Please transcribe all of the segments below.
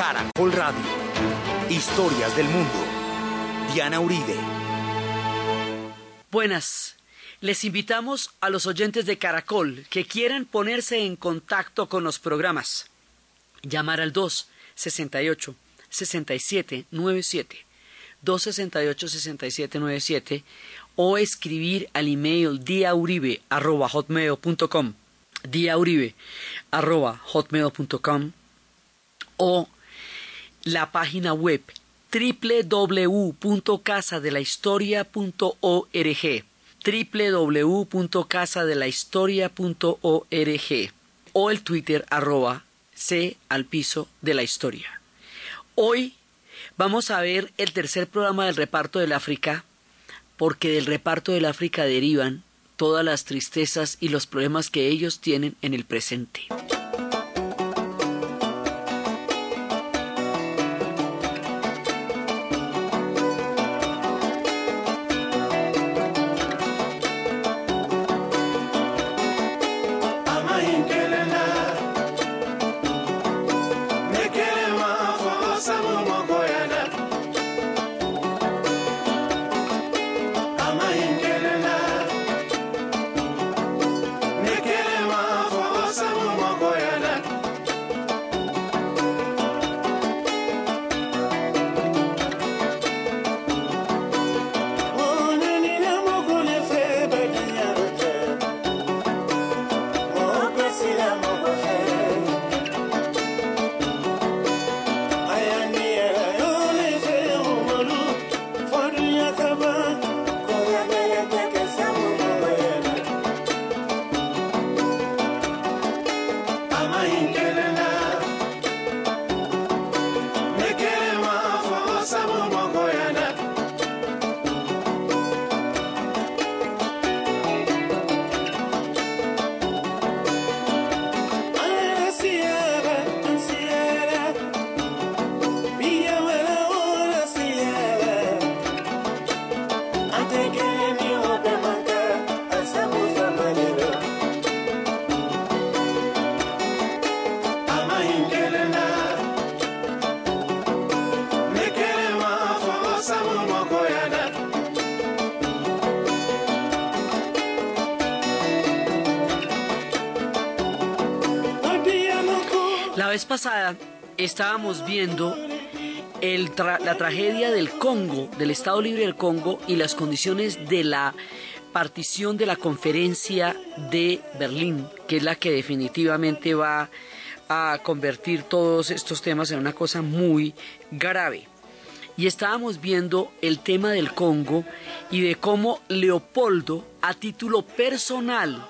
Caracol Radio. Historias del mundo. Diana Uribe. Buenas. Les invitamos a los oyentes de Caracol que quieran ponerse en contacto con los programas. Llamar al 268 6797 268 6797 o escribir al email diauribe.hotmail.com diauribe.hotmail.com o la página web www.casadelahistoria.org www.casadelahistoria.org o el Twitter arroba C al piso de la historia. Hoy vamos a ver el tercer programa del reparto del África porque del reparto del África derivan todas las tristezas y los problemas que ellos tienen en el presente. Pasada estábamos viendo la tragedia del Congo, del Estado Libre del Congo y las condiciones de la partición de la conferencia de Berlín, que es la que definitivamente va a convertir todos estos temas en una cosa muy grave. Y estábamos viendo el tema del Congo y de cómo Leopoldo, a título personal,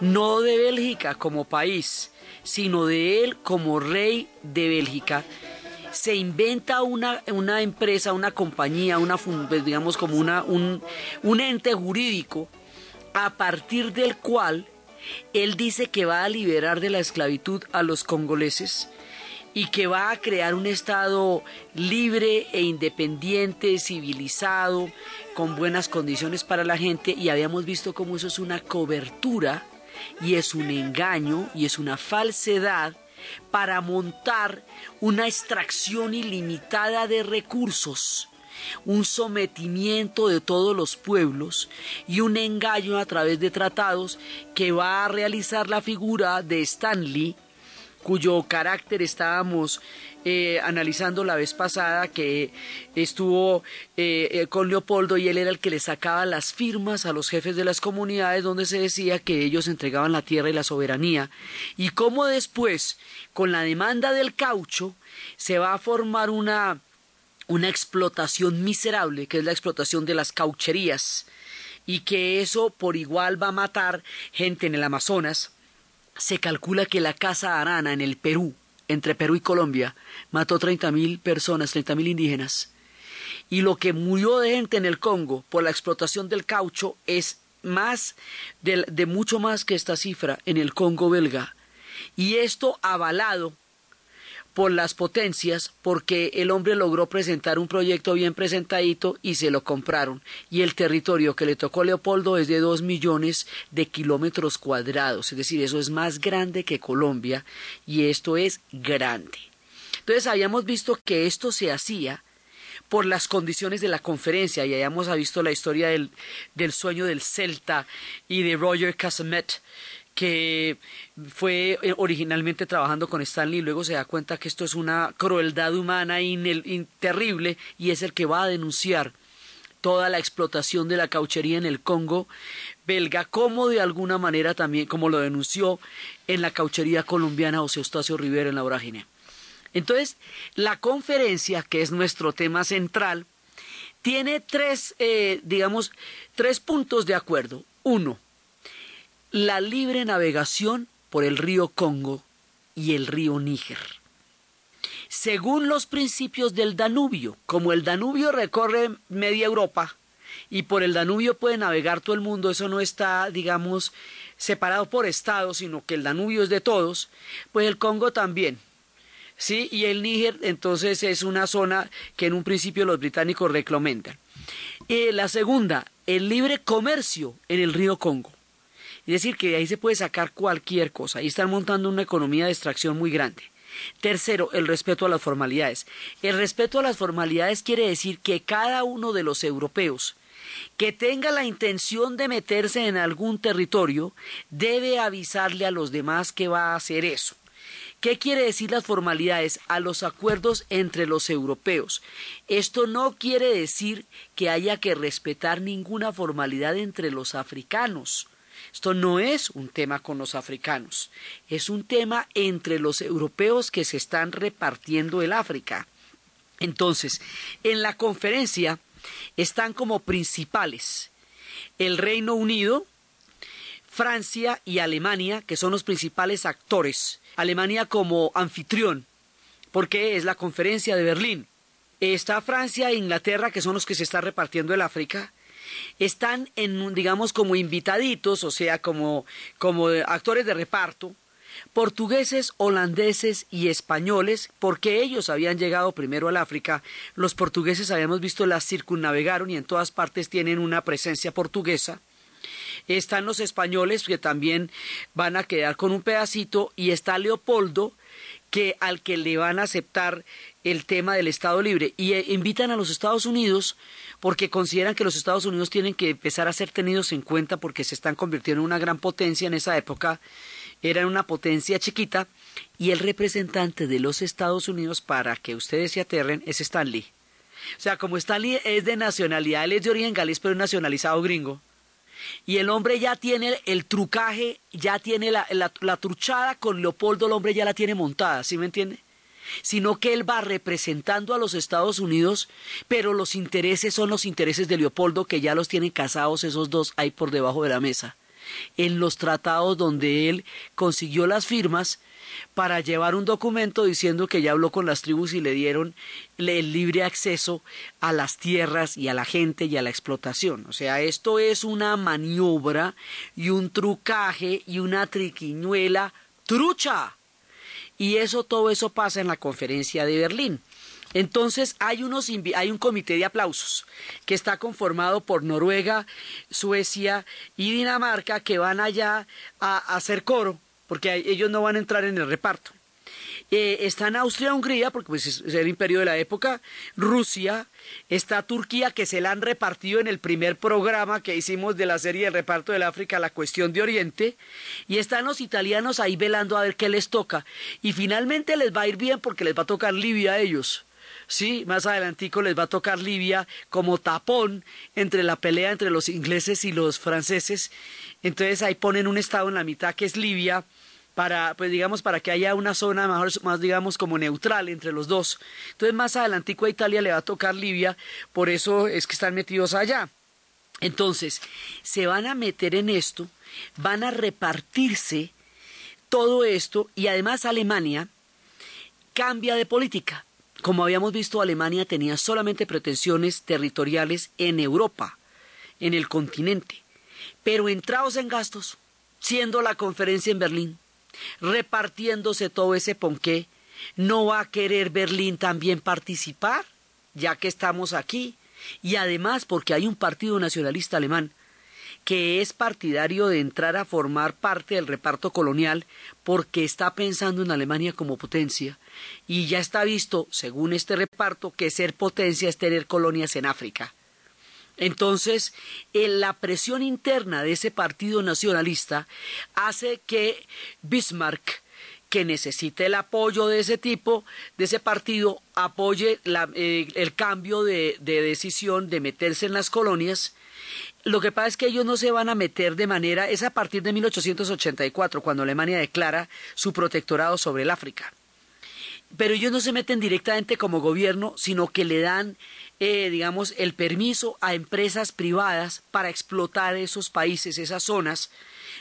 no de Bélgica como país, sino de él como rey de Bélgica, se inventa una, una empresa, una compañía, una, pues, digamos como una, un, un ente jurídico a partir del cual él dice que va a liberar de la esclavitud a los congoleses y que va a crear un Estado libre e independiente, civilizado, con buenas condiciones para la gente. Y habíamos visto cómo eso es una cobertura y es un engaño y es una falsedad para montar una extracción ilimitada de recursos, un sometimiento de todos los pueblos y un engaño a través de tratados que va a realizar la figura de Stanley cuyo carácter estábamos eh, analizando la vez pasada, que estuvo eh, eh, con Leopoldo y él era el que le sacaba las firmas a los jefes de las comunidades donde se decía que ellos entregaban la tierra y la soberanía, y cómo después, con la demanda del caucho, se va a formar una, una explotación miserable, que es la explotación de las caucherías, y que eso por igual va a matar gente en el Amazonas, se calcula que la Casa Arana en el Perú, entre Perú y Colombia, mató 30.000 personas, 30.000 indígenas. Y lo que murió de gente en el Congo por la explotación del caucho es más de, de mucho más que esta cifra en el Congo belga. Y esto avalado por las potencias porque el hombre logró presentar un proyecto bien presentadito y se lo compraron. Y el territorio que le tocó Leopoldo es de dos millones de kilómetros cuadrados, es decir, eso es más grande que Colombia y esto es grande. Entonces habíamos visto que esto se hacía por las condiciones de la conferencia y hayamos visto la historia del, del sueño del Celta y de Roger Casamet que fue eh, originalmente trabajando con Stanley y luego se da cuenta que esto es una crueldad humana terrible y es el que va a denunciar toda la explotación de la cauchería en el Congo belga, como de alguna manera también, como lo denunció en la cauchería colombiana José Eustacio Rivera en la vorágine. Entonces, la conferencia, que es nuestro tema central, tiene tres, eh, digamos, tres puntos de acuerdo. Uno, la libre navegación por el río Congo y el río Níger. Según los principios del Danubio, como el Danubio recorre media Europa y por el Danubio puede navegar todo el mundo, eso no está, digamos, separado por estados, sino que el Danubio es de todos, pues el Congo también. ¿Sí? Y el Níger entonces es una zona que en un principio los británicos reclamentan. Eh, la segunda, el libre comercio en el río Congo. Es decir, que de ahí se puede sacar cualquier cosa. Ahí están montando una economía de extracción muy grande. Tercero, el respeto a las formalidades. El respeto a las formalidades quiere decir que cada uno de los europeos que tenga la intención de meterse en algún territorio debe avisarle a los demás que va a hacer eso. ¿Qué quiere decir las formalidades? A los acuerdos entre los europeos. Esto no quiere decir que haya que respetar ninguna formalidad entre los africanos. Esto no es un tema con los africanos, es un tema entre los europeos que se están repartiendo el África. Entonces, en la conferencia están como principales el Reino Unido, Francia y Alemania, que son los principales actores. Alemania como anfitrión, porque es la conferencia de Berlín. Está Francia e Inglaterra, que son los que se está repartiendo el África están en, digamos, como invitaditos, o sea, como, como actores de reparto, portugueses, holandeses y españoles, porque ellos habían llegado primero al África. Los portugueses habíamos visto las circunnavegaron y en todas partes tienen una presencia portuguesa. Están los españoles que también van a quedar con un pedacito y está Leopoldo que al que le van a aceptar el tema del Estado libre. Y eh, invitan a los Estados Unidos porque consideran que los Estados Unidos tienen que empezar a ser tenidos en cuenta porque se están convirtiendo en una gran potencia. En esa época, eran una potencia chiquita y el representante de los Estados Unidos para que ustedes se aterren es Stanley. O sea, como Stanley es de nacionalidad, él es de origen galés pero nacionalizado gringo, y el hombre ya tiene el trucaje, ya tiene la, la, truchada con Leopoldo, el hombre ya la tiene montada, ¿sí me entiende? Sino que él va representando a los Estados Unidos, pero los intereses son los intereses de Leopoldo, que ya los tienen casados esos dos ahí por debajo de la mesa. En los tratados donde él consiguió las firmas, para llevar un documento diciendo que ya habló con las tribus y le dieron el libre acceso a las tierras y a la gente y a la explotación. O sea, esto es una maniobra y un trucaje y una triquiñuela trucha. Y eso, todo eso pasa en la conferencia de Berlín. Entonces hay, unos, hay un comité de aplausos que está conformado por Noruega, Suecia y Dinamarca que van allá a hacer coro porque ellos no van a entrar en el reparto. Eh, está en Austria, Hungría, porque pues, es el imperio de la época, Rusia, está Turquía, que se la han repartido en el primer programa que hicimos de la serie de reparto del África, la cuestión de Oriente, y están los italianos ahí velando a ver qué les toca, y finalmente les va a ir bien porque les va a tocar Libia a ellos. Sí, más adelantico les va a tocar Libia como tapón entre la pelea entre los ingleses y los franceses. Entonces ahí ponen un estado en la mitad que es Libia para, pues digamos, para que haya una zona mejor, más, digamos, como neutral entre los dos. Entonces, más adelantico a Italia le va a tocar Libia, por eso es que están metidos allá. Entonces, se van a meter en esto, van a repartirse todo esto y además Alemania cambia de política. Como habíamos visto, Alemania tenía solamente pretensiones territoriales en Europa, en el continente, pero entrados en gastos, siendo la conferencia en Berlín, repartiéndose todo ese ponqué, ¿no va a querer Berlín también participar, ya que estamos aquí? Y además porque hay un partido nacionalista alemán que es partidario de entrar a formar parte del reparto colonial porque está pensando en Alemania como potencia y ya está visto, según este reparto, que ser potencia es tener colonias en África. Entonces, la presión interna de ese partido nacionalista hace que Bismarck que necesite el apoyo de ese tipo, de ese partido, apoye eh, el cambio de decisión de meterse en las colonias. Lo que pasa es que ellos no se van a meter de manera, es a partir de 1884, cuando Alemania declara su protectorado sobre el África. Pero ellos no se meten directamente como gobierno, sino que le dan eh, digamos, el permiso a empresas privadas para explotar esos países, esas zonas.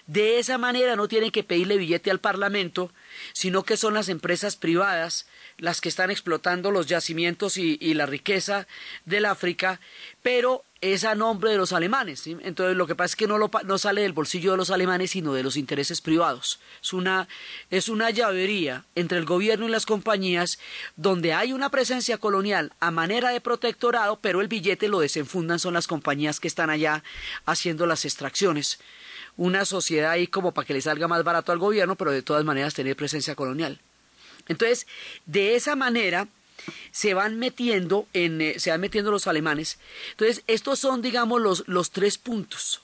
De esa manera no tienen que pedirle billete al Parlamento, sino que son las empresas privadas las que están explotando los yacimientos y, la riqueza del África, pero es a nombre de los alemanes. Entonces lo que pasa es que no, no, sale del bolsillo de los alemanes, sino de los intereses privados. Es una, es una llavería entre el gobierno y las compañías donde hay una presencia colonial a manera de protectorado, pero el billete lo desenfundan son las compañías que están allá haciendo las extracciones. Una sociedad ahí como para que le salga más barato al gobierno, pero de todas maneras tener presencia colonial. Entonces, de esa manera se van metiendo en, eh, se van metiendo los alemanes. Entonces, estos son, digamos, los, los tres puntos.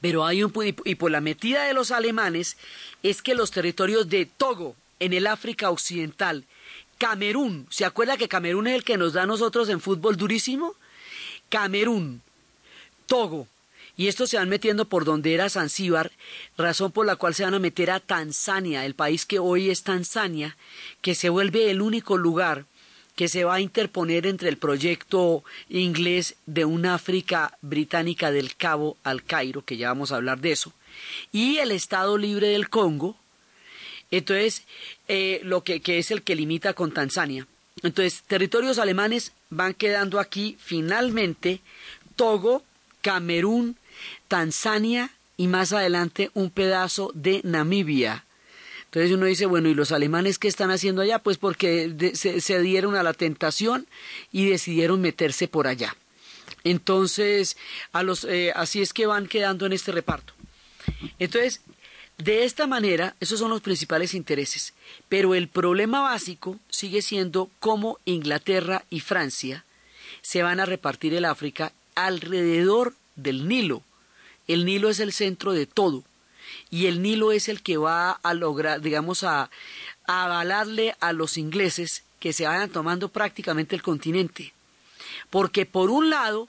Pero hay un y por la metida de los alemanes es que los territorios de Togo en el África Occidental, Camerún, ¿se acuerda que Camerún es el que nos da a nosotros en fútbol durísimo? Camerún, Togo, y estos se van metiendo por donde era Zanzíbar, razón por la cual se van a meter a Tanzania, el país que hoy es Tanzania, que se vuelve el único lugar que se va a interponer entre el proyecto inglés de un África británica del Cabo al Cairo, que ya vamos a hablar de eso, y el Estado Libre del Congo, entonces, eh, lo que, que es el que limita con Tanzania. Entonces, territorios alemanes van quedando aquí finalmente Togo, Camerún, Tanzania y más adelante un pedazo de Namibia. Entonces uno dice, bueno, ¿y los alemanes qué están haciendo allá? Pues porque se, dieron a la tentación y decidieron meterse por allá. Entonces, a los, eh, así es que van quedando en este reparto. Entonces, de esta manera, esos son los principales intereses. Pero el problema básico sigue siendo cómo Inglaterra y Francia se van a repartir el África alrededor del Nilo. El Nilo es el centro de todo y el Nilo es el que va a lograr, digamos, a, avalarle a los ingleses que se vayan tomando prácticamente el continente. Porque por un lado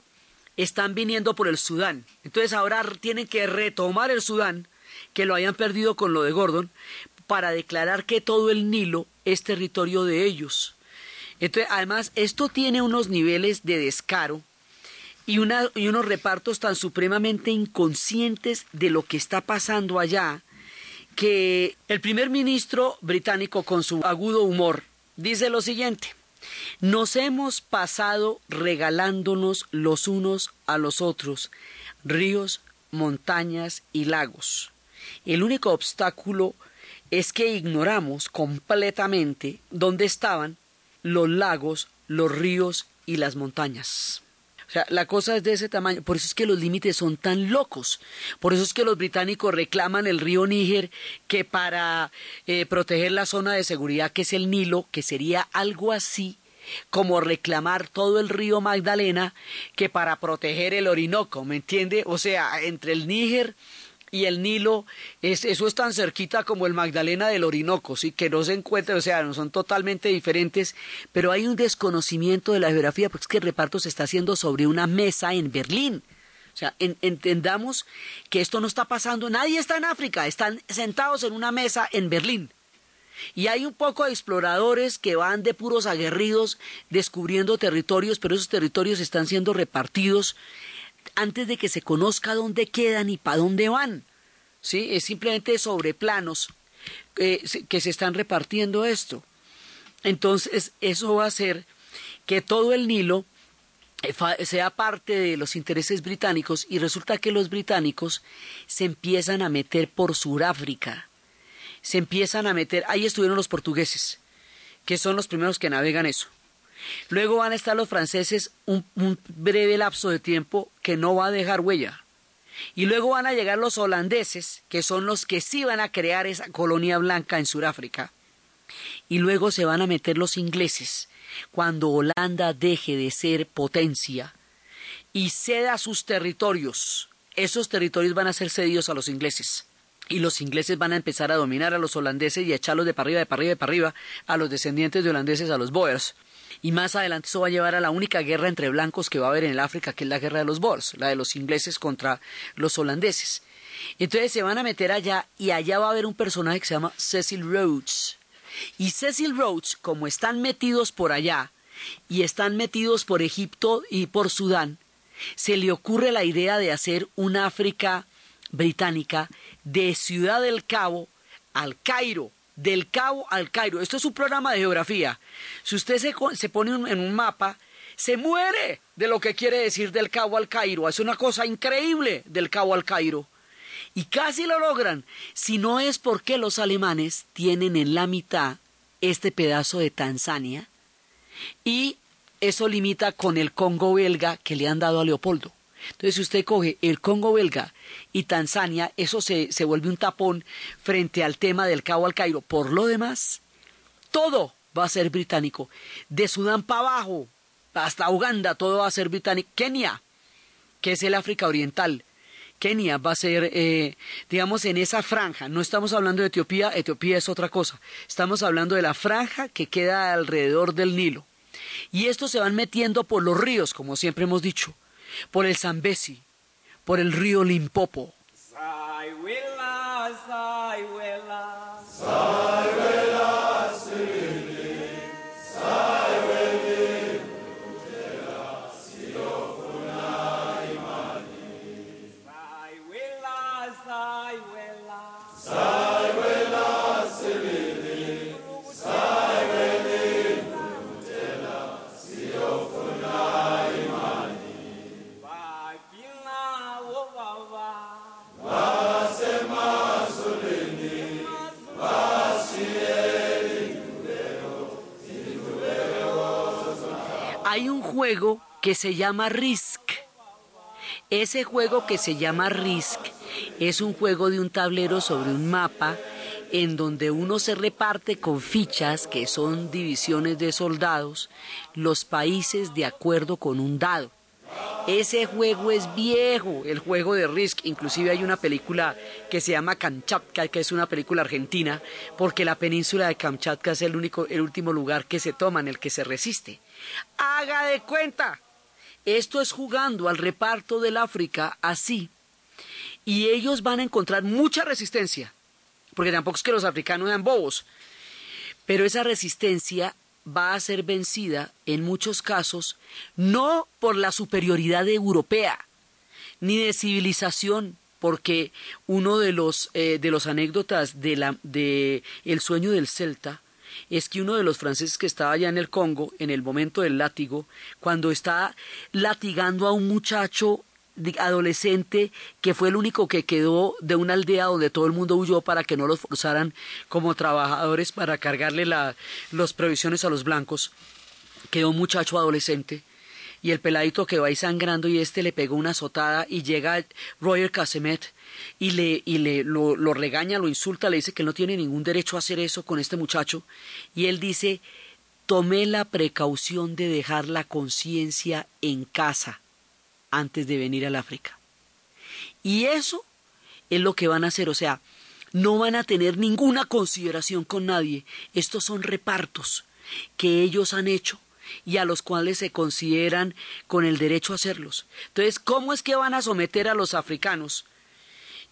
están viniendo por el Sudán, entonces ahora tienen que retomar el Sudán, que lo hayan perdido con lo de Gordon, para declarar que todo el Nilo es territorio de ellos. Entonces, además, esto tiene unos niveles de descaro y, unos repartos tan supremamente inconscientes de lo que está pasando allá que el primer ministro británico con su agudo humor dice lo siguiente nos hemos pasado regalándonos los unos a los otros ríos, montañas y lagos. El único obstáculo es que ignoramos completamente dónde estaban los lagos, los ríos y las montañas. O sea, la cosa es de ese tamaño. Por eso es que los límites son tan locos. Por eso es que los británicos reclaman el río Níger que para eh, proteger la zona de seguridad que es el Nilo, que sería algo así como reclamar todo el río Magdalena que para proteger el Orinoco, ¿me entiende? O sea, entre el Níger y el Nilo, es, eso es tan cerquita como el Magdalena del Orinoco, ¿sí? que no se encuentra, o sea, no son totalmente diferentes, pero hay un desconocimiento de la geografía, porque es que el reparto se está haciendo sobre una mesa en Berlín. O sea, entendamos que esto no está pasando, nadie está en África, están sentados en una mesa en Berlín. Y hay un poco de exploradores que van de puros aguerridos descubriendo territorios, pero esos territorios están siendo repartidos antes de que se conozca dónde quedan y para dónde van. ¿Sí? Es simplemente sobre planos eh, que se están repartiendo esto. Entonces, eso va a hacer que todo el Nilo eh, sea parte de los intereses británicos y resulta que los británicos se empiezan a meter por Sudáfrica. Se empiezan a meter, ahí estuvieron los portugueses, que son los primeros que navegan eso. Luego van a estar los franceses un, breve lapso de tiempo que no va a dejar huella. Y luego van a llegar los holandeses, que son los que sí van a crear esa colonia blanca en Sudáfrica. Y luego se van a meter los ingleses, cuando Holanda deje de ser potencia y ceda sus territorios. Esos territorios van a ser cedidos a los ingleses. Y los ingleses van a empezar a dominar a los holandeses y a echarlos de para arriba, de para arriba, de para arriba, a los descendientes de holandeses, a los Boers. Y más adelante eso va a llevar a la única guerra entre blancos que va a haber en el África, que es la guerra de los Boers, la de los ingleses contra los holandeses. Entonces se van a meter allá y allá va a haber un personaje que se llama Cecil Rhodes. Y Cecil Rhodes, como están metidos por allá y están metidos por Egipto y por Sudán, se le ocurre la idea de hacer un África británica de Ciudad del Cabo al Cairo, del Cabo al Cairo. Esto es un programa de geografía. Si usted se, se pone en un mapa, se muere de lo que quiere decir del Cabo al Cairo. Es una cosa increíble del Cabo al Cairo. Y casi lo logran, si no es porque los alemanes tienen en la mitad este pedazo de Tanzania y eso limita con el Congo belga que le han dado a Leopoldo. Entonces, si usted coge el Congo belga y Tanzania, eso se, se vuelve un tapón frente al tema del Cabo al Cairo. Por lo demás, todo va a ser británico. De Sudán para abajo, hasta Uganda, todo va a ser británico. Kenia, que es el África Oriental. Kenia va a ser, eh, digamos, en esa franja. No estamos hablando de Etiopía, Etiopía es otra cosa. Estamos hablando de la franja que queda alrededor del Nilo. Y estos se van metiendo por los ríos, como siempre hemos dicho, por el Zambezi, por el río Limpopo. Juego que se llama Risk. Ese juego que se llama Risk es un juego de un tablero sobre un mapa en donde uno se reparte con fichas que son divisiones de soldados los países de acuerdo con un dado. Ese juego es viejo, el juego de Risk. Inclusive hay una película que se llama Kamchatka, que es una película argentina, porque la península de Kamchatka es el único, el último lugar que se toma en el que se resiste. Haga de cuenta. Esto es jugando al reparto del África así. Y ellos van a encontrar mucha resistencia, porque tampoco es que los africanos sean bobos, pero esa resistencia va a ser vencida en muchos casos no por la superioridad europea ni de civilización porque uno de los eh, de los anécdotas de la de el sueño del celta es que uno de los franceses que estaba allá en el Congo en el momento del látigo cuando está latigando a un muchacho adolescente que fue el único que quedó de una aldea donde todo el mundo huyó para que no los forzaran como trabajadores para cargarle la, las provisiones a los blancos. Quedó un muchacho adolescente y el peladito que va ahí sangrando y este le pegó una azotada y llega Roger Casemet y le, y le lo, regaña, lo insulta, le dice que no tiene ningún derecho a hacer eso con este muchacho y él dice tomé la precaución de dejar la conciencia en casa antes de venir al África. Y eso es lo que van a hacer, o sea, no van a tener ninguna consideración con nadie. Estos son repartos que ellos han hecho y a los cuales se consideran con el derecho a hacerlos. Entonces, ¿cómo es que van a someter a los africanos?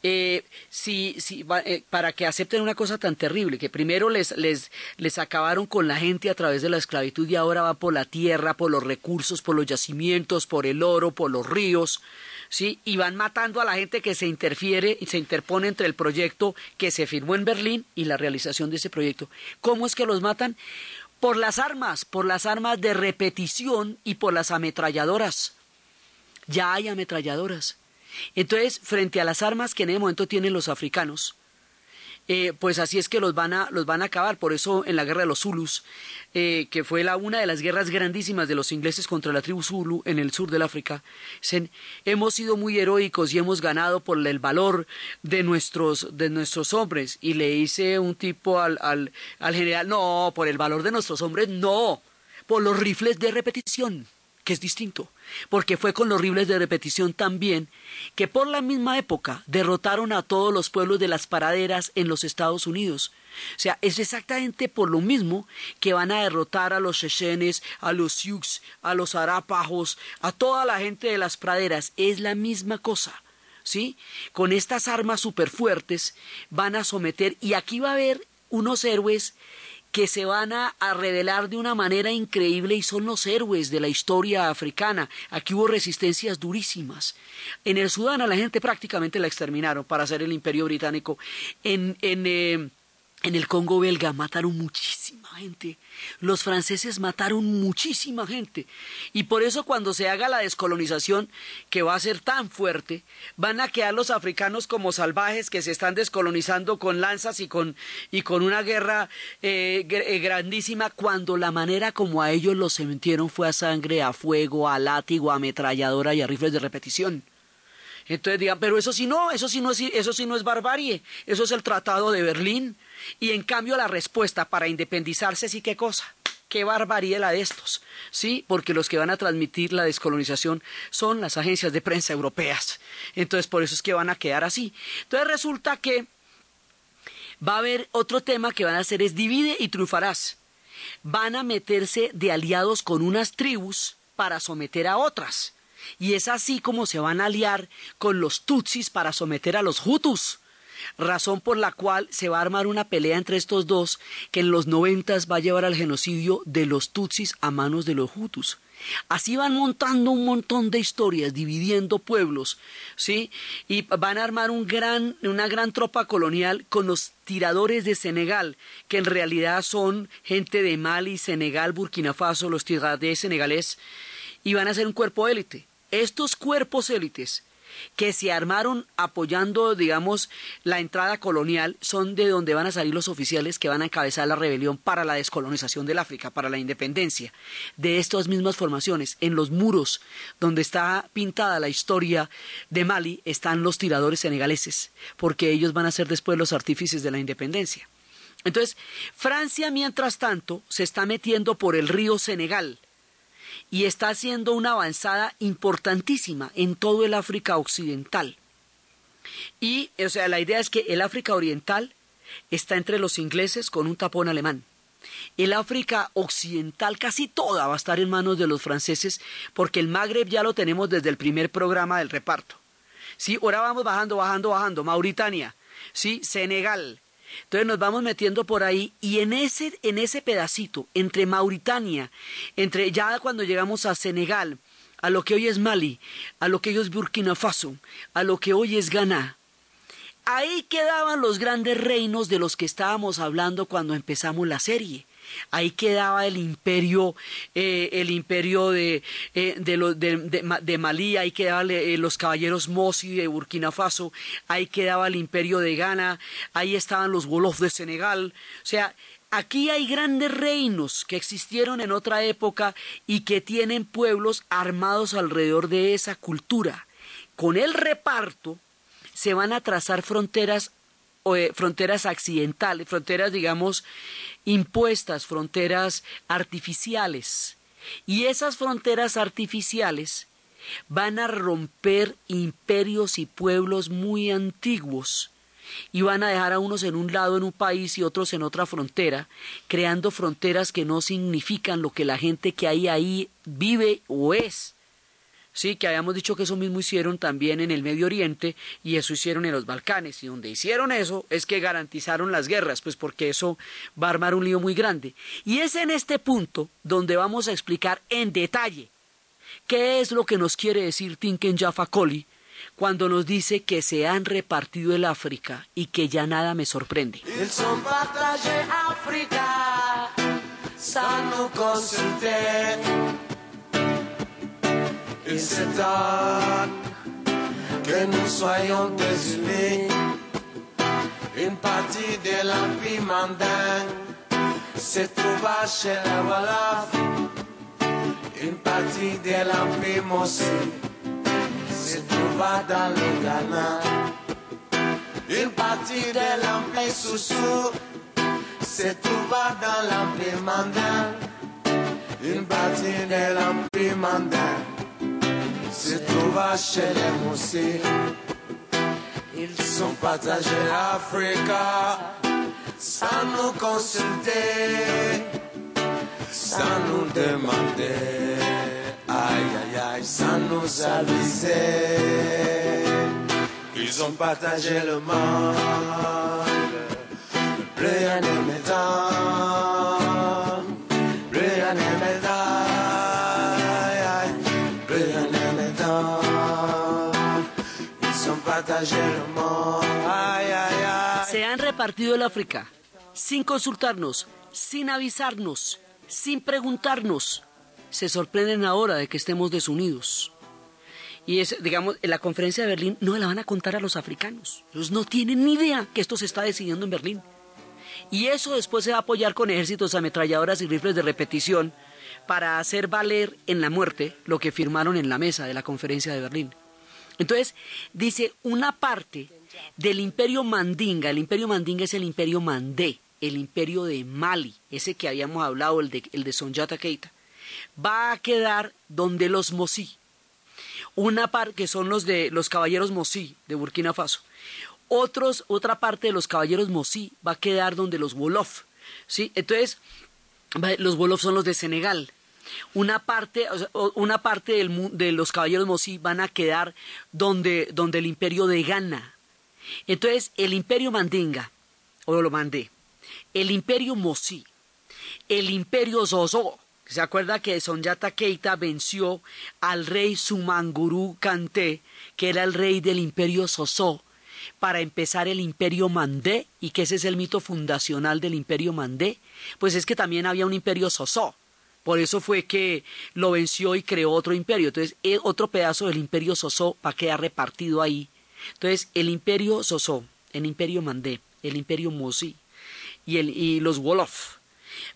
Eh, si, si, eh, para que acepten una cosa tan terrible, que primero les, les, les acabaron con la gente a través de la esclavitud y ahora va por la tierra, por los recursos, por los yacimientos, por el oro, por los ríos, ¿sí? Y van matando a la gente que se interfiere y se interpone entre el proyecto que se firmó en Berlín y la realización de ese proyecto. ¿Cómo es que los matan? Por las armas, por las armas de repetición y por las ametralladoras. Ya hay ametralladoras. Entonces, frente a las armas que en ese momento tienen los africanos, eh, pues así es que los van a los van a acabar. Por eso en la guerra de los Zulus, eh, que fue la una de las guerras grandísimas de los ingleses contra la tribu Zulu en el sur del África, dicen, hemos sido muy heroicos y hemos ganado por el valor de nuestros de nuestros hombres. Y le hice un tipo al, al general, no, por el valor de nuestros hombres, no, por los rifles de repetición que es distinto, porque fue con los rifles de repetición también que por la misma época derrotaron a todos los pueblos de las paraderas en los Estados Unidos. O sea, es exactamente por lo mismo que van a derrotar a los chechenes, a los sioux, a los arapajos, a toda la gente de las praderas. Es la misma cosa. ¿Sí? Con estas armas super fuertes van a someter, y aquí va a haber unos héroes que se van a, revelar de una manera increíble y son los héroes de la historia africana. Aquí hubo resistencias durísimas. En el Sudán a la gente prácticamente la exterminaron para hacer el imperio británico. En, en, eh, en el Congo belga mataron muchísima gente. Los franceses mataron muchísima gente. Y por eso cuando se haga la descolonización, que va a ser tan fuerte, van a quedar los africanos como salvajes que se están descolonizando con lanzas y con, y con una guerra eh, eh, grandísima, cuando la manera como a ellos los metieron fue a sangre, a fuego, a látigo, a ametralladora y a rifles de repetición. Entonces digan, pero eso sí no, eso sí no es, eso sí no es barbarie, eso es el Tratado de Berlín, y en cambio la respuesta para independizarse sí qué cosa. Qué barbarie la de estos, ¿sí? Porque los que van a transmitir la descolonización son las agencias de prensa europeas. Entonces, por eso es que van a quedar así. Entonces, resulta que va a haber otro tema que van a hacer es divide y triunfarás. Van a meterse de aliados con unas tribus para someter a otras. Y es así como se van a aliar con los Tutsis para someter a los Hutus razón por la cual se va a armar una pelea entre estos dos que en los noventas va a llevar al genocidio de los Tutsis a manos de los Hutus. Así van montando un montón de historias, dividiendo pueblos, ¿sí? Y van a armar un gran, una gran tropa colonial con los tiradores de Senegal, que en realidad son gente de Mali, Senegal, Burkina Faso, los tiradores senegalés, y van a ser un cuerpo élite. Estos cuerpos élites que se armaron apoyando, digamos, la entrada colonial, son de donde van a salir los oficiales que van a encabezar la rebelión para la descolonización del África, para la independencia. De estas mismas formaciones, en los muros donde está pintada la historia de Mali, están los tiradores senegaleses, porque ellos van a ser después los artífices de la independencia. Entonces, Francia, mientras tanto, se está metiendo por el río Senegal, y está haciendo una avanzada importantísima en todo el África Occidental. Y, o sea, la idea es que el África Oriental está entre los ingleses con un tapón alemán. El África Occidental casi toda va a estar en manos de los franceses porque el Magreb ya lo tenemos desde el primer programa del reparto. Sí, ahora vamos bajando, bajando, bajando. Mauritania, sí, Senegal, entonces nos vamos metiendo por ahí y en ese, en ese pedacito, entre Mauritania, entre ya cuando llegamos a Senegal, a lo que hoy es Mali, a lo que hoy es Burkina Faso, a lo que hoy es Ghana, ahí quedaban los grandes reinos de los que estábamos hablando cuando empezamos la serie. Ahí quedaba el imperio, eh, el imperio de, eh, de, Malí, ahí quedaban eh, los caballeros Mosi de Burkina Faso, ahí quedaba el imperio de Ghana, ahí estaban los Wolof de Senegal. O sea, aquí hay grandes reinos que existieron en otra época y que tienen pueblos armados alrededor de esa cultura. Con el reparto se van a trazar fronteras fronteras accidentales, fronteras, digamos, impuestas, fronteras artificiales. Y esas fronteras artificiales van a romper imperios y pueblos muy antiguos y van a dejar a unos en un lado en un país y otros en otra frontera, creando fronteras que no significan lo que la gente que hay ahí vive o es. Sí, que habíamos dicho que eso mismo hicieron también en el Medio Oriente y eso hicieron en los Balcanes. Y donde hicieron eso es que garantizaron las guerras, pues porque eso va a armar un lío muy grande. Y es en este punto donde vamos a explicar en detalle qué es lo que nos quiere decir Tinken Jaffa Koli cuando nos dice que se han repartido el África y que ya nada me sorprende. Et c'est temps que nous soyons désunis. Une partie de l'Empire mandin se trouva chez la Wolof. Une partie de l'Empire Mossi se trouva dans le Ghana. Une partie de l'Empire Soussou se trouva dans l'Empire mandin. Une partie de l'Empire mandin se trouva chez les Mossi. Ils sont partagés Africa sans nous consulter, sans nous demander, aïe aïe aïe, sans nous aviser. Ils ont partagé le monde, plus rien ne m'étonne, Se han repartido el África sin consultarnos, sin avisarnos, sin preguntarnos. Se sorprenden ahora de que estemos desunidos. Y es, digamos, en la conferencia de Berlín no la van a contar a los africanos. Ellos no tienen ni idea que esto se está decidiendo en Berlín. Y eso después se va a apoyar con ejércitos, ametralladoras y rifles de repetición para hacer valer en la muerte lo que firmaron en la mesa de la conferencia de Berlín. Entonces, dice, una parte del imperio Mandinga, el imperio Mandinga es el imperio Mandé, el imperio de Mali, ese que habíamos hablado, el de, el de Sonjata Keita, va a quedar donde los Mosí, una parte que son los de los caballeros Mosí de Burkina Faso. Otros, otra parte de los caballeros Mosí va a quedar donde los Wolof, ¿sí? Entonces, los Wolof son los de Senegal. Una parte, una parte del de los caballeros Mosí van a quedar donde, donde el imperio de Ghana. Entonces, el imperio Mandinga, o lo mandé, el imperio Mosí, el imperio Zozo. ¿Se acuerda que Sonjata Keita venció al rey Sumanguru Kanté, que era el rey del imperio Zozo, para empezar el imperio Mandé, y que ese es el mito fundacional del imperio Mandé? Pues es que también había un imperio Zozo. Por eso fue que lo venció y creó otro imperio. Entonces, eh, otro pedazo del imperio Zozo va a quedar repartido ahí. Entonces, el imperio Zozo, el imperio Mandé, el imperio Mosí y, el, y los Wolof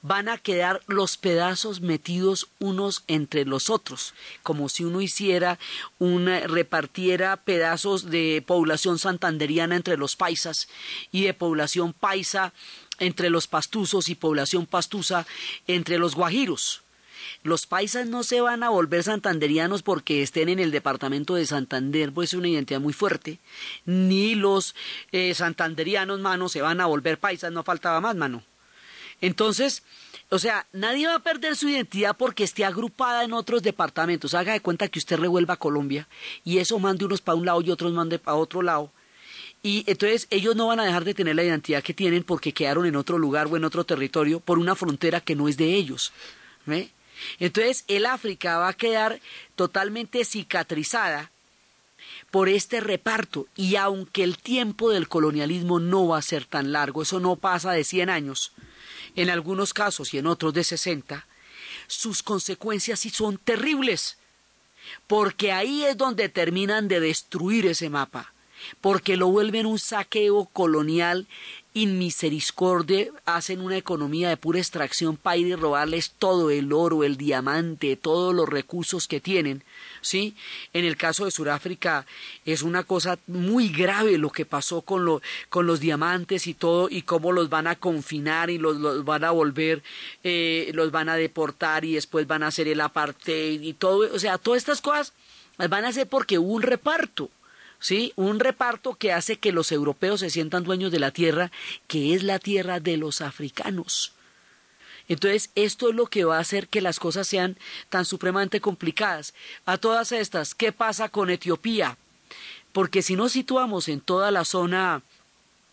van a quedar los pedazos metidos unos entre los otros, como si uno hiciera una repartiera pedazos de población santanderiana entre los paisas y de población paisa entre los pastuzos y población pastusa entre los guajiros. Los paisas no se van a volver santanderianos porque estén en el departamento de Santander, pues es una identidad muy fuerte, ni los eh, santanderianos, mano, se van a volver paisas, no faltaba más, mano. Entonces, o sea, nadie va a perder su identidad porque esté agrupada en otros departamentos. Haga de cuenta que usted revuelva Colombia y eso mande unos para un lado y otros mande para otro lado. Y entonces ellos no van a dejar de tener la identidad que tienen porque quedaron en otro lugar o en otro territorio por una frontera que no es de ellos. ¿ve? Entonces el África va a quedar totalmente cicatrizada por este reparto y aunque el tiempo del colonialismo no va a ser tan largo, eso no pasa de 100 años, en algunos casos y en otros de 60, sus consecuencias sí son terribles, porque ahí es donde terminan de destruir ese mapa, porque lo vuelven un saqueo colonial inmisericordia, hacen una economía de pura extracción para ir y robarles todo el oro, el diamante, todos los recursos que tienen, ¿sí? En el caso de Sudáfrica es una cosa muy grave lo que pasó con, lo, con los diamantes y todo, y cómo los van a confinar y los, los van a volver, eh, los van a deportar y después van a hacer el apartheid y todo, o sea, todas estas cosas las van a hacer porque hubo un reparto. ¿Sí? Un reparto que hace que los europeos se sientan dueños de la tierra, que es la tierra de los africanos. Entonces, esto es lo que va a hacer que las cosas sean tan supremamente complicadas. A todas estas, ¿qué pasa con Etiopía? Porque si nos situamos en toda la zona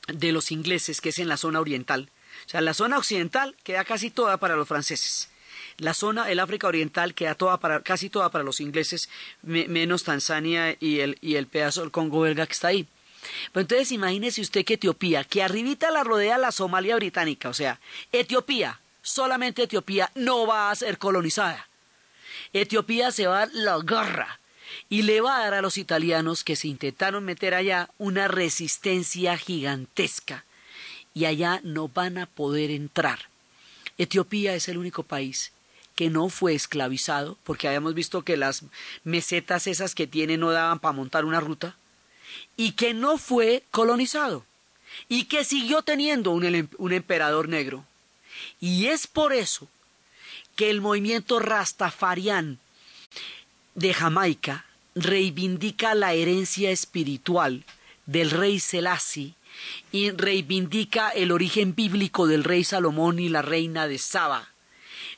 de los ingleses, que es en la zona oriental, o sea, la zona occidental queda casi toda para los franceses. La zona, el África Oriental, queda toda para, casi toda para los ingleses, me, menos Tanzania y el, y el pedazo del Congo belga que está ahí. Pero entonces imagínese usted que Etiopía, que arribita la rodea la Somalia británica, o sea, Etiopía, solamente Etiopía no va a ser colonizada. Etiopía se va a la guerra y le va a dar a los italianos que se intentaron meter allá una resistencia gigantesca y allá no van a poder entrar. Etiopía es el único país que no fue esclavizado, porque habíamos visto que las mesetas esas que tiene no daban para montar una ruta, y que no fue colonizado, y que siguió teniendo un, un emperador negro. Y es por eso que el movimiento rastafarián de Jamaica reivindica la herencia espiritual del rey Selassie y reivindica el origen bíblico del rey Salomón y la reina de Saba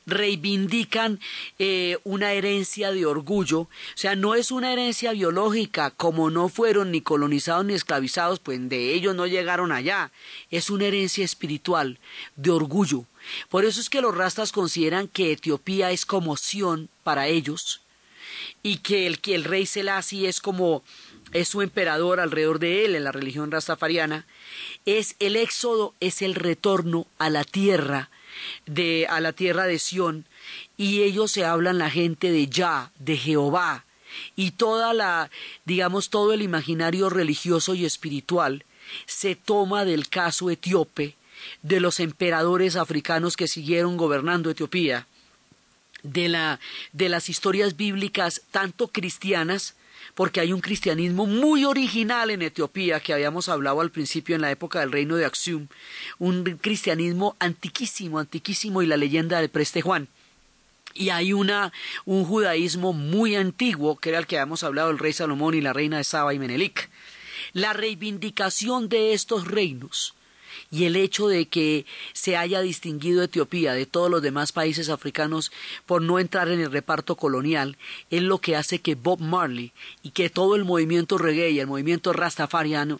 reivindican eh, una herencia de orgullo, o sea, no es una herencia biológica, como no fueron ni colonizados ni esclavizados, pues de ellos no llegaron allá, es una herencia espiritual, de orgullo. Por eso es que los rastas consideran que Etiopía es como Sión para ellos, y que el, que el rey Selassie es como es su emperador alrededor de él en la religión rastafariana, es el éxodo, es el retorno a la tierra de a la tierra de Sión y ellos se hablan la gente de Ya, de Jehová y toda la digamos todo el imaginario religioso y espiritual se toma del caso etíope de los emperadores africanos que siguieron gobernando Etiopía de la de las historias bíblicas tanto cristianas porque hay un cristianismo muy original en Etiopía, que habíamos hablado al principio en la época del reino de Axium, un cristianismo antiquísimo, antiquísimo y la leyenda del preste Juan. Y hay una, un judaísmo muy antiguo, que era el que habíamos hablado, el rey Salomón y la reina de Saba y Menelik. La reivindicación de estos reinos y el hecho de que se haya distinguido Etiopía de todos los demás países africanos por no entrar en el reparto colonial es lo que hace que Bob Marley y que todo el movimiento reggae y el movimiento rastafariano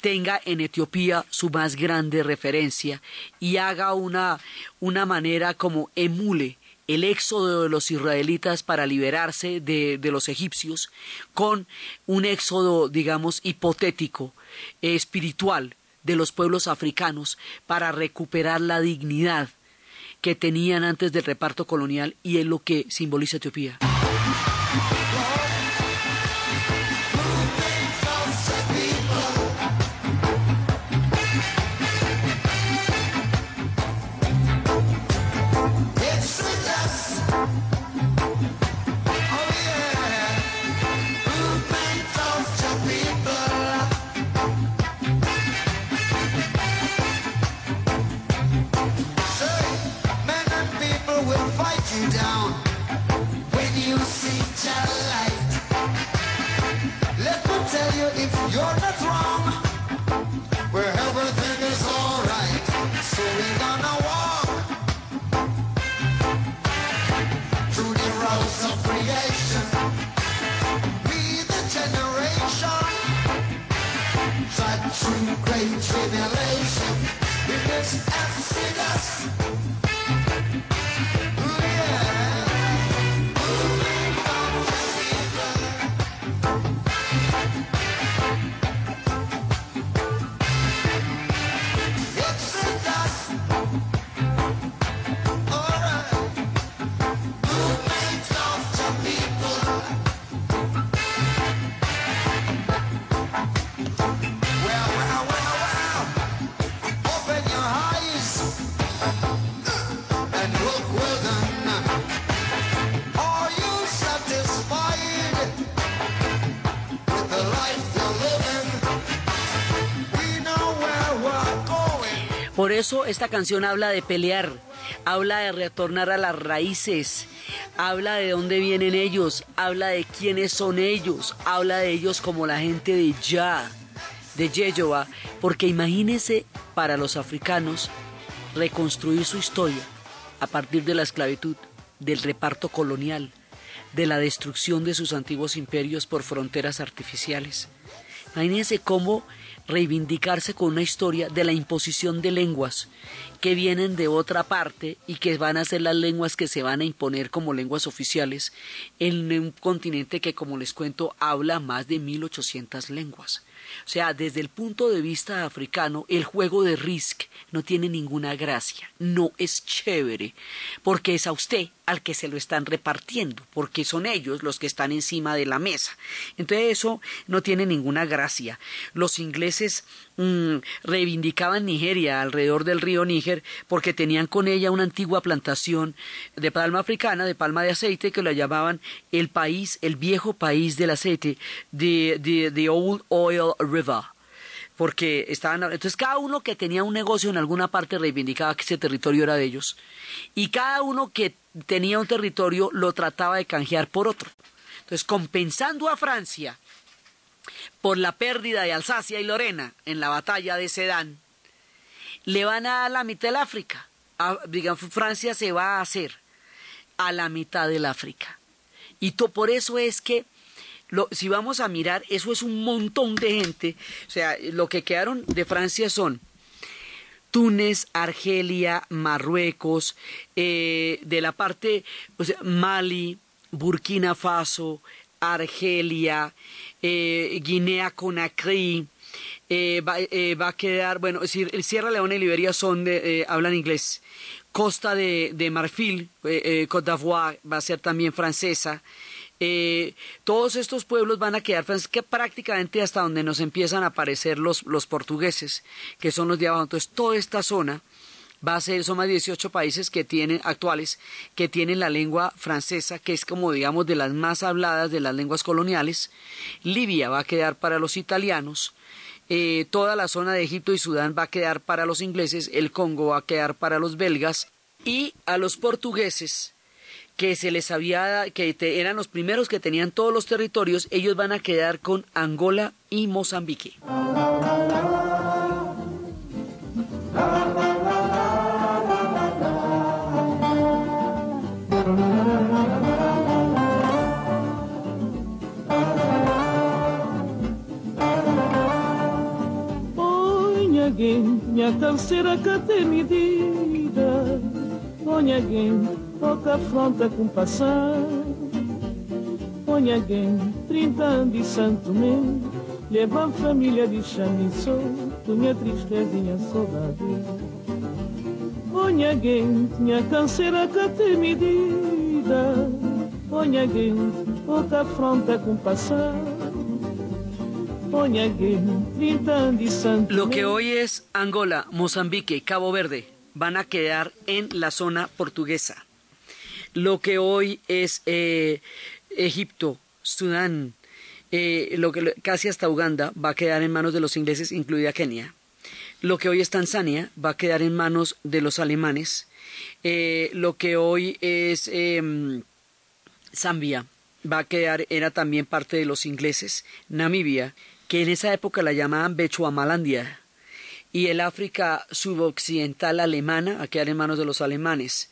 tenga en Etiopía su más grande referencia y haga una, una manera como emule el éxodo de los israelitas para liberarse de, de, los egipcios con un éxodo, digamos, hipotético, espiritual, de los pueblos africanos para recuperar la dignidad que tenían antes del reparto colonial y es lo que simboliza Etiopía. from great tribulation. Redemption after sinners. Eso esta canción habla de pelear, habla de retornar a las raíces, habla de dónde vienen ellos, habla de quiénes son ellos, habla de ellos como la gente de Ya, de Yeyoa, porque imagínense para los africanos reconstruir su historia a partir de la esclavitud, del reparto colonial, de la destrucción de sus antiguos imperios por fronteras artificiales. Imagínense cómo reivindicarse con una historia de la imposición de lenguas que vienen de otra parte y que van a ser las lenguas que se van a imponer como lenguas oficiales en un continente que, como les cuento, habla más de 1800 lenguas. O sea, desde el punto de vista africano, el juego de Risk no tiene ninguna gracia, no es chévere, porque es a usted al que se lo están repartiendo, porque son ellos los que están encima de la mesa. Entonces eso no tiene ninguna gracia. Los ingleses mm, reivindicaban Nigeria alrededor del río Níger porque tenían con ella una antigua plantación de palma africana, de palma de aceite, que la llamaban el país, el viejo país del aceite, de the Old Oil River porque estaban entonces cada uno que tenía un negocio en alguna parte reivindicaba que ese territorio era de ellos y cada uno que tenía un territorio lo trataba de canjear por otro. Entonces, compensando a Francia por la pérdida de Alsacia y Lorena en la batalla de Sedán, le van a dar la mitad del África. digamos, Francia se va a hacer a la mitad del África. Y por eso es que si vamos a mirar, eso es un montón de gente. O sea, lo que quedaron de Francia son Túnez, Argelia, Marruecos, eh, de la parte, o sea, Mali, Burkina Faso, Argelia, eh, Guinea Conakry, eh, va, va, a quedar, bueno, Sierra Leona y Liberia son de, hablan inglés. Costa de, de Marfil, Côte d'Ivoire va a ser también francesa. Eh, todos estos pueblos van a quedar que prácticamente hasta donde nos empiezan a aparecer los, los portugueses, que son los de abajo. Entonces, toda esta zona va a ser, son más de 18 países que tienen, actuales, que tienen la lengua francesa, que es como digamos de las más habladas de las lenguas coloniales. Libia va a quedar para los italianos. Eh, toda la zona de Egipto y Sudán va a quedar para los ingleses, el Congo va a quedar para los belgas y a los portugueses que se les había, que eran los primeros que tenían todos los territorios, ellos van a quedar con Angola y Mozambique. Pouca afronta com passar. Põe alguém, 30 anos de Santo Mê, leva a família de chamiçou, minha tristezinha saudade. Põe alguém, tinha canseira que te medida. Põe alguém, pouca afronta com passar. Lo que hoy es Angola, Mozambique, Cabo Verde van a quedar en la zona portuguesa lo que hoy es eh, Egipto, Sudán, eh, lo que casi hasta Uganda va a quedar en manos de los ingleses, incluida Kenia. Lo que hoy es Tanzania va a quedar en manos de los alemanes. Eh, lo que hoy es em, Zambia va a quedar, era también parte de los ingleses. Namibia, que en esa época la llamaban Bechuamalandia. Y el África suboccidental alemana a quedar en manos de los alemanes.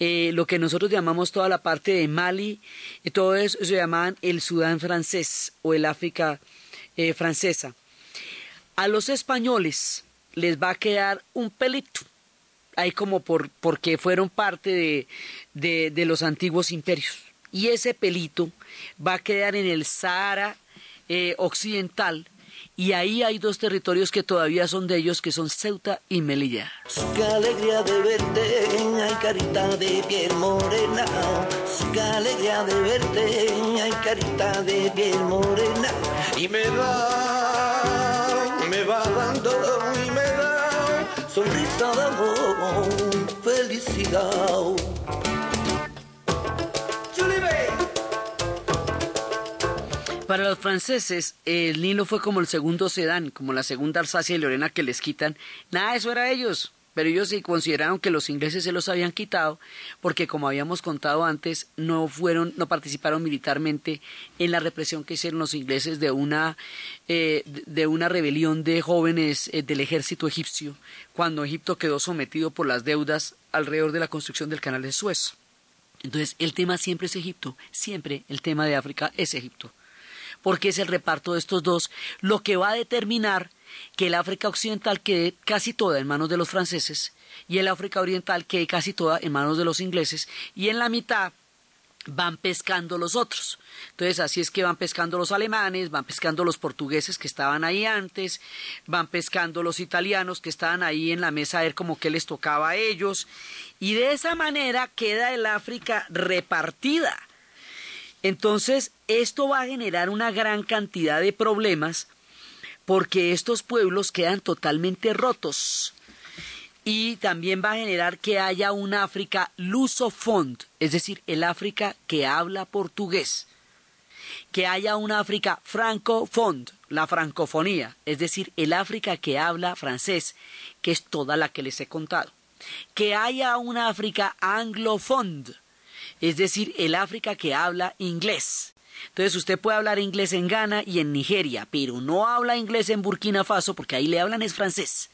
Eh, lo que nosotros llamamos toda la parte de Mali, y todo eso se llamaban el Sudán francés o el África eh, francesa. A los españoles les va a quedar un pelito, ahí como por, porque fueron parte de, de, los antiguos imperios. Y ese pelito va a quedar en el Sahara eh, occidental, y ahí hay dos territorios que todavía son de ellos, que son Ceuta y Melilla. Qué alegría de verte, ay carita de piel morena. Qué alegría de verte, ay carita de piel morena. Y me da, me va dando y me da sonrisa de amor, felicidad. Para los franceses, el Nilo fue como el segundo Sedán, como la segunda Alsacia y Lorena que les quitan. Nada, eso era ellos. Pero ellos sí consideraron que los ingleses se los habían quitado porque, como habíamos contado antes, no fueron, no participaron militarmente en la represión que hicieron los ingleses de una, eh, de una rebelión de jóvenes eh, del ejército egipcio, cuando Egipto quedó sometido por las deudas alrededor de la construcción del canal de Suez. Entonces, el tema siempre es Egipto, siempre el tema de África es Egipto porque es el reparto de estos dos lo que va a determinar que el África Occidental quede casi toda en manos de los franceses y el África Oriental quede casi toda en manos de los ingleses y en la mitad van pescando los otros. Entonces así es que van pescando los alemanes, van pescando los portugueses que estaban ahí antes, van pescando los italianos que estaban ahí en la mesa a ver como que les tocaba a ellos y de esa manera queda el África repartida entonces, esto va a generar una gran cantidad de problemas porque estos pueblos quedan totalmente rotos. Y también va a generar que haya un África lusofond, es decir, el África que habla portugués. Que haya un África francofond, la francofonía, es decir, el África que habla francés, que es toda la que les he contado. Que haya un África anglofond, es decir, el África que habla inglés. Entonces usted puede hablar inglés en Ghana y en Nigeria, pero no habla inglés en Burkina Faso porque ahí le hablan es francés.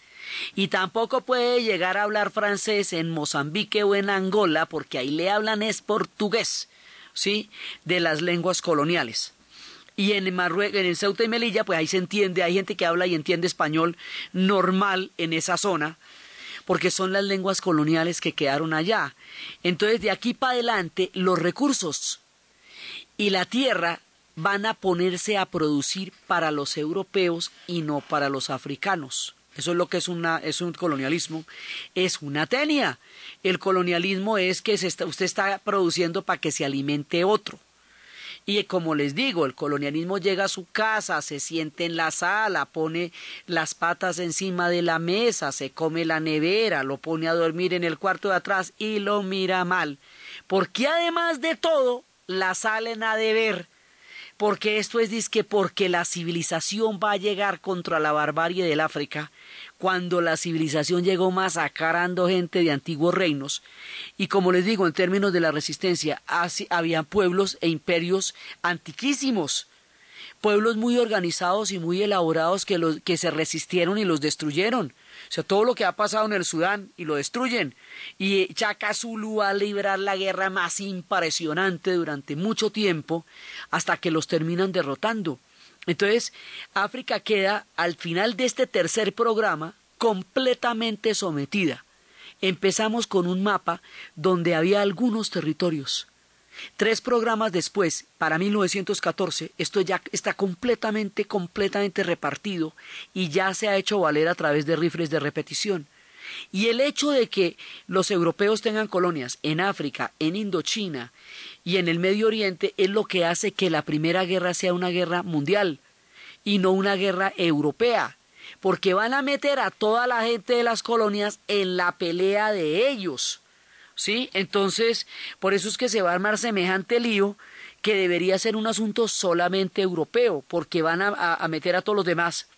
Y tampoco puede llegar a hablar francés en Mozambique o en Angola porque ahí le hablan es portugués, ¿sí? De las lenguas coloniales. Y en Marruecos, en Ceuta y Melilla, pues ahí se entiende, hay gente que habla y entiende español normal en esa zona, porque son las lenguas coloniales que quedaron allá. Entonces, de aquí para adelante, los recursos y la tierra van a ponerse a producir para los europeos y no para los africanos. Eso es lo que es, una, es un colonialismo. Es una tenia. El colonialismo es que usted está produciendo para que se alimente otro. Y como les digo, el colonialismo llega a su casa, se siente en la sala, pone las patas encima de la mesa, se come la nevera, lo pone a dormir en el cuarto de atrás y lo mira mal. Porque además de todo, la salen a deber porque esto es disque porque la civilización va a llegar contra la barbarie del África, cuando la civilización llegó masacrando gente de antiguos reinos, y como les digo, en términos de la resistencia, había pueblos e imperios antiquísimos, pueblos muy organizados y muy elaborados que, los, que se resistieron y los destruyeron. O sea, todo lo que ha pasado en el Sudán y lo destruyen. Y Chaka Zulu va a librar la guerra más impresionante durante mucho tiempo hasta que los terminan derrotando. Entonces, África queda al final de este tercer programa completamente sometida. Empezamos con un mapa donde había algunos territorios Tres programas después, para 1914, esto ya está completamente, completamente repartido y ya se ha hecho valer a través de rifles de repetición. Y el hecho de que los europeos tengan colonias en África, en Indochina y en el Medio Oriente es lo que hace que la Primera Guerra sea una guerra mundial y no una guerra europea, porque van a meter a toda la gente de las colonias en la pelea de ellos. ¿sí? Entonces, por eso es que se va a armar semejante lío que debería ser un asunto solamente europeo, porque van a, meter a todos los demás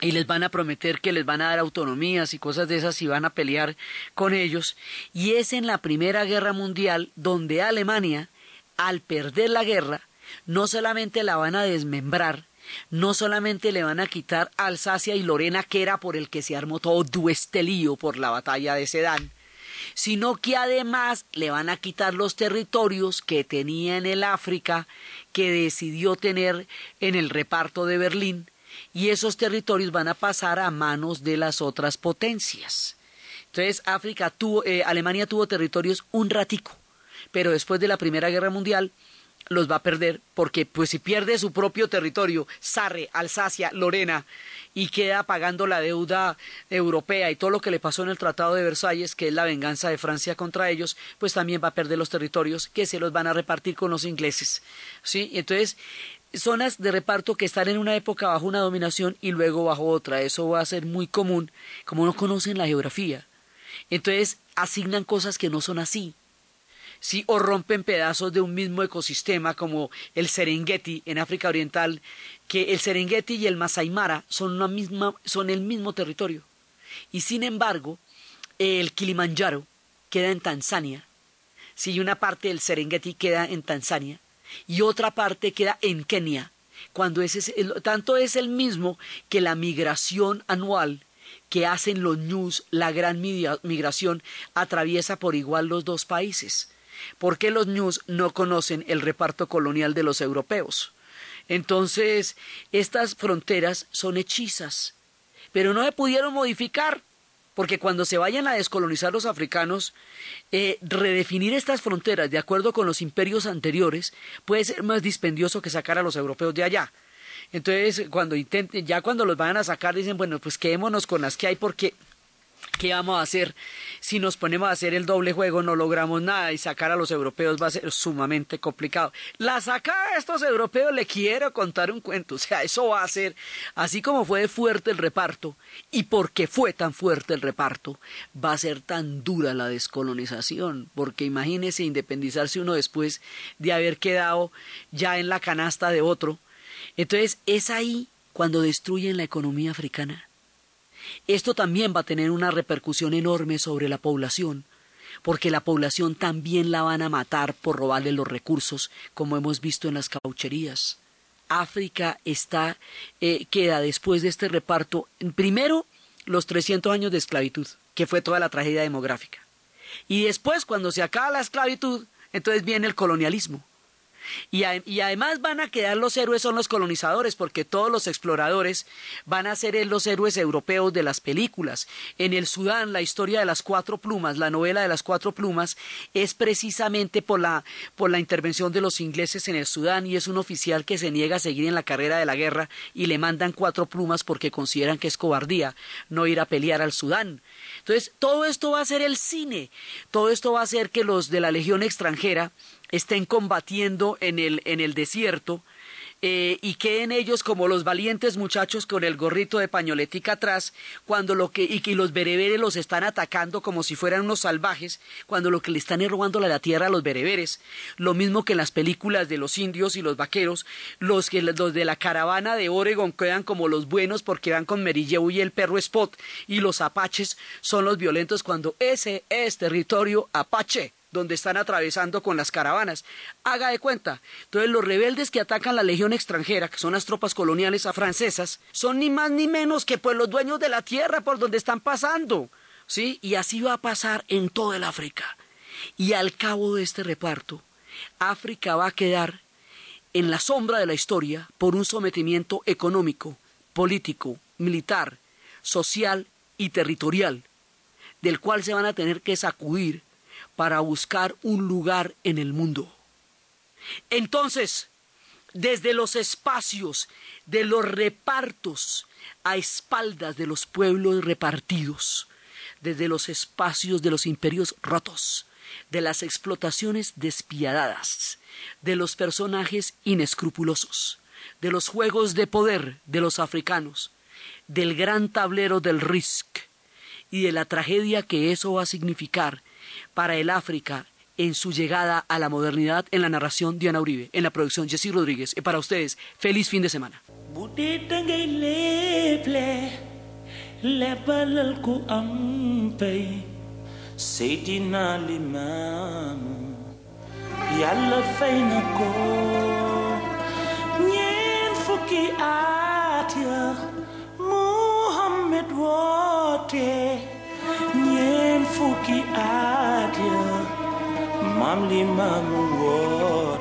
y les van a prometer que les van a dar autonomías y cosas de esas y van a pelear con ellos. Y es en la Primera Guerra Mundial donde Alemania, al perder la guerra, no solamente la van a desmembrar, no solamente le van a quitar Alsacia y Lorena, que era por el que se armó todo este lío por la batalla de Sedán, sino que además le van a quitar los territorios que tenía en el África que decidió tener en el reparto de Berlín y esos territorios van a pasar a manos de las otras potencias. Entonces África tuvo, eh, Alemania tuvo territorios un ratico, pero después de la Primera Guerra Mundial los va a perder porque pues si pierde su propio territorio, Sarre, Alsacia, Lorena, y queda pagando la deuda europea y todo lo que le pasó en el Tratado de Versalles, que es la venganza de Francia contra ellos, pues también va a perder los territorios que se los van a repartir con los ingleses. ¿Sí? Entonces, zonas de reparto que están en una época bajo una dominación y luego bajo otra. Eso va a ser muy común, como no conocen la geografía. Entonces, asignan cosas que no son así. ¿sí? o rompen pedazos de un mismo ecosistema como el Serengeti en África Oriental, que el Serengeti y el Masai Mara son, una misma, son el mismo territorio. Y sin embargo, el Kilimanjaro queda en Tanzania, si una parte del Serengeti queda en Tanzania y otra parte queda en Kenia, cuando ese tanto es el mismo que la migración anual que hacen los ñus, la gran migración, atraviesa por igual los dos países. ¿Por qué los ñus no conocen el reparto colonial de los europeos? Entonces, estas fronteras son hechizas, pero no se pudieron modificar, porque cuando se vayan a descolonizar los africanos, eh, redefinir estas fronteras de acuerdo con los imperios anteriores puede ser más dispendioso que sacar a los europeos de allá. Entonces, cuando intenten, ya cuando los van a sacar, dicen, bueno, pues quedémonos con las que hay, porque ¿Qué vamos a hacer? Si nos ponemos a hacer el doble juego no logramos nada y sacar a los europeos va a ser sumamente complicado. La sacada de estos europeos le quiero contar un cuento, o sea, eso va a ser, así como fue fuerte el reparto y porque fue tan fuerte el reparto, va a ser tan dura la descolonización, porque imagínese independizarse uno después de haber quedado ya en la canasta de otro. Entonces es ahí cuando destruyen la economía africana esto también va a tener una repercusión enorme sobre la población, porque la población también la van a matar por robarle los recursos, como hemos visto en las caucherías. África está, eh, queda después de este reparto, primero los 300 años de esclavitud, que fue toda la tragedia demográfica. Y después, cuando se acaba la esclavitud, entonces viene el colonialismo. Y, además van a quedar los héroes son los colonizadores, porque todos los exploradores van a ser los héroes europeos de las películas. En el Sudán, la historia de las cuatro plumas, la novela de las cuatro plumas, es precisamente por la, por la intervención de los ingleses en el Sudán y es un oficial que se niega a seguir en la carrera de la guerra y le mandan cuatro plumas porque consideran que es cobardía no ir a pelear al Sudán. Entonces, todo esto va a ser el cine, todo esto va a hacer que los de la Legión extranjera estén combatiendo en el, en el desierto eh, y queden ellos como los valientes muchachos con el gorrito de pañoletica atrás, cuando lo que, y que los bereberes los están atacando como si fueran unos salvajes, cuando lo que le están es robando la tierra a los bereberes, lo mismo que en las películas de los indios y los vaqueros, los que los de la caravana de Oregon quedan como los buenos porque van con Merilleu y el perro Spot, y los apaches son los violentos cuando ese es territorio apache donde están atravesando con las caravanas. Haga de cuenta. Entonces los rebeldes que atacan la legión extranjera, que son las tropas coloniales a francesas, son ni más ni menos que pues los dueños de la tierra por donde están pasando. ¿Sí? Y así va a pasar en toda el África. Y al cabo de este reparto, África va a quedar en la sombra de la historia por un sometimiento económico, político, militar, social y territorial, del cual se van a tener que sacudir para buscar un lugar en el mundo. Entonces, desde los espacios de los repartos a espaldas de los pueblos repartidos, desde los espacios de los imperios rotos, de las explotaciones despiadadas, de los personajes inescrupulosos, de los juegos de poder de los africanos, del gran tablero del RISC y de la tragedia que eso va a significar para el África en su llegada a la modernidad en la narración Diana Uribe, en la producción Jessy Rodríguez. Y para ustedes, feliz fin de semana. fuki adia mamli mamuwa